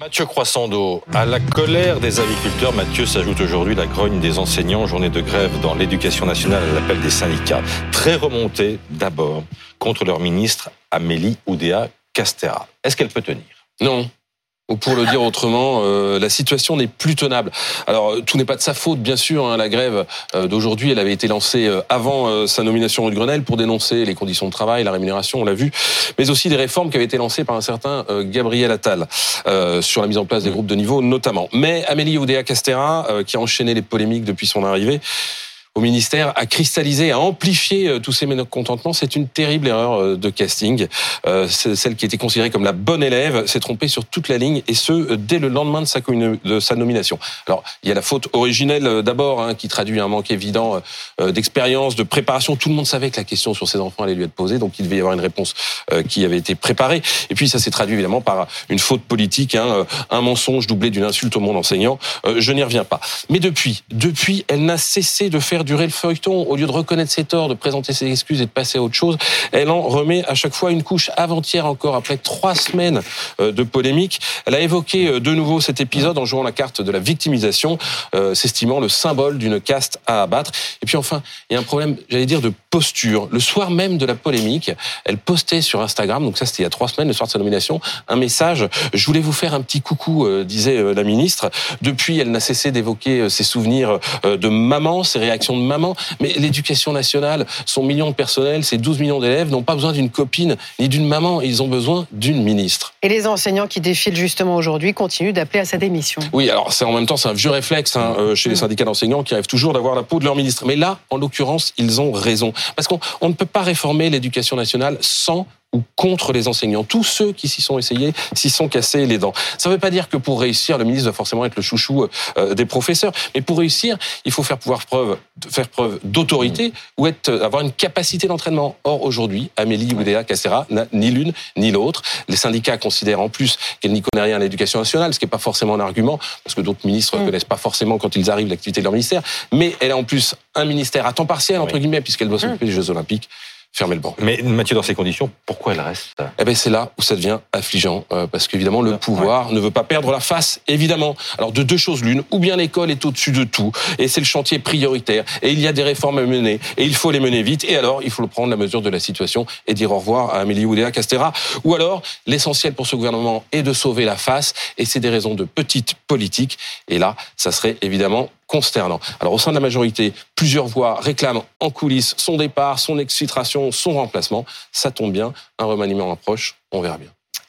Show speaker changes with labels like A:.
A: Mathieu Croissando, à la colère des agriculteurs, Mathieu s'ajoute aujourd'hui la grogne des enseignants, journée de grève dans l'éducation nationale à l'appel des syndicats. Très remontée d'abord contre leur ministre Amélie Oudéa Castera. Est-ce qu'elle peut tenir?
B: Non, ou pour le dire autrement, euh, la situation n'est plus tenable. Alors tout n'est pas de sa faute, bien sûr. Hein, la grève euh, d'aujourd'hui, elle avait été lancée euh, avant sa nomination rue de Grenelle pour dénoncer les conditions de travail, la rémunération, on l'a vu, mais aussi des réformes qui avaient été lancées par un certain Gabriel Attal sur la mise en place des groupes de niveau, notamment. Mais Amélie Oudéa Castera, qui a enchaîné les polémiques depuis son arrivée, au ministère a cristallisé, a amplifié euh, tous ces mécontentements. C'est une terrible erreur euh, de casting. Euh, celle qui était considérée comme la bonne élève s'est trompée sur toute la ligne et ce dès le lendemain de sa, de sa nomination. Alors il y a la faute originelle d'abord hein, qui traduit un manque évident d'expérience, de préparation. Tout le monde savait que la question sur ses enfants allait lui être posée, donc il devait y avoir une réponse qui avait été préparée. Et puis ça s'est traduit évidemment par une faute politique, hein, un mensonge doublé d'une insulte au monde enseignant. Je n'y reviens pas. Mais depuis, depuis, elle n'a cessé de faire durer le feuilleton, au lieu de reconnaître ses torts, de présenter ses excuses et de passer à autre chose, elle en remet à chaque fois une couche avant-hier encore, après trois semaines euh, de polémique. Elle a évoqué euh, de nouveau cet épisode en jouant la carte de la victimisation, euh, s'estimant le symbole d'une caste à abattre. Et puis enfin, il y a un problème, j'allais dire, de posture. Le soir même de la polémique, elle postait sur Instagram, donc ça c'était il y a trois semaines, le soir de sa nomination, un message. Je voulais vous faire un petit coucou, disait la ministre. Depuis, elle n'a cessé d'évoquer ses souvenirs de maman, ses réactions de maman. Mais l'éducation nationale, son million de personnel, ses 12 millions d'élèves n'ont pas besoin d'une copine ni d'une maman. Ils ont besoin d'une ministre.
C: Et les enseignants qui défilent justement aujourd'hui continuent d'appeler à sa démission.
B: Oui, alors c'est en même temps c'est un vieux réflexe hein, euh, chez les syndicats d'enseignants qui rêvent toujours d'avoir la peau de leur ministre. Mais là, en l'occurrence, ils ont raison parce qu'on ne peut pas réformer l'éducation nationale sans ou contre les enseignants. Tous ceux qui s'y sont essayés s'y sont cassés les dents. Ça ne veut pas dire que pour réussir, le ministre doit forcément être le chouchou euh, des professeurs. Mais pour réussir, il faut faire pouvoir preuve, faire preuve d'autorité ou être, avoir une capacité d'entraînement. Or, aujourd'hui, Amélie Oudéa Cacera n'a ni l'une ni l'autre. Les syndicats considèrent en plus qu'elle n'y connaît rien à l'éducation nationale, ce qui n'est pas forcément un argument, parce que d'autres ministres ne mm. connaissent pas forcément quand ils arrivent l'activité de leur ministère. Mais elle a en plus un ministère à temps partiel, entre guillemets, puisqu'elle doit s'occuper mm. des Jeux Olympiques fermer le banc.
A: Mais Mathieu, dans ces conditions, pourquoi elle reste
B: Eh ben c'est là où ça devient affligeant, euh, parce qu'évidemment le pouvoir ne veut pas perdre la face, évidemment. Alors de deux choses l'une, ou bien l'école est au-dessus de tout, et c'est le chantier prioritaire, et il y a des réformes à mener, et il faut les mener vite, et alors il faut prendre la mesure de la situation et dire au revoir à Amélie Oudéa Castera, ou alors l'essentiel pour ce gouvernement est de sauver la face, et c'est des raisons de petite politique, et là ça serait évidemment consternant. Alors au sein de la majorité, plusieurs voix réclament en coulisses son départ, son exfiltration, son remplacement. Ça tombe bien, un remaniement approche, on verra bien.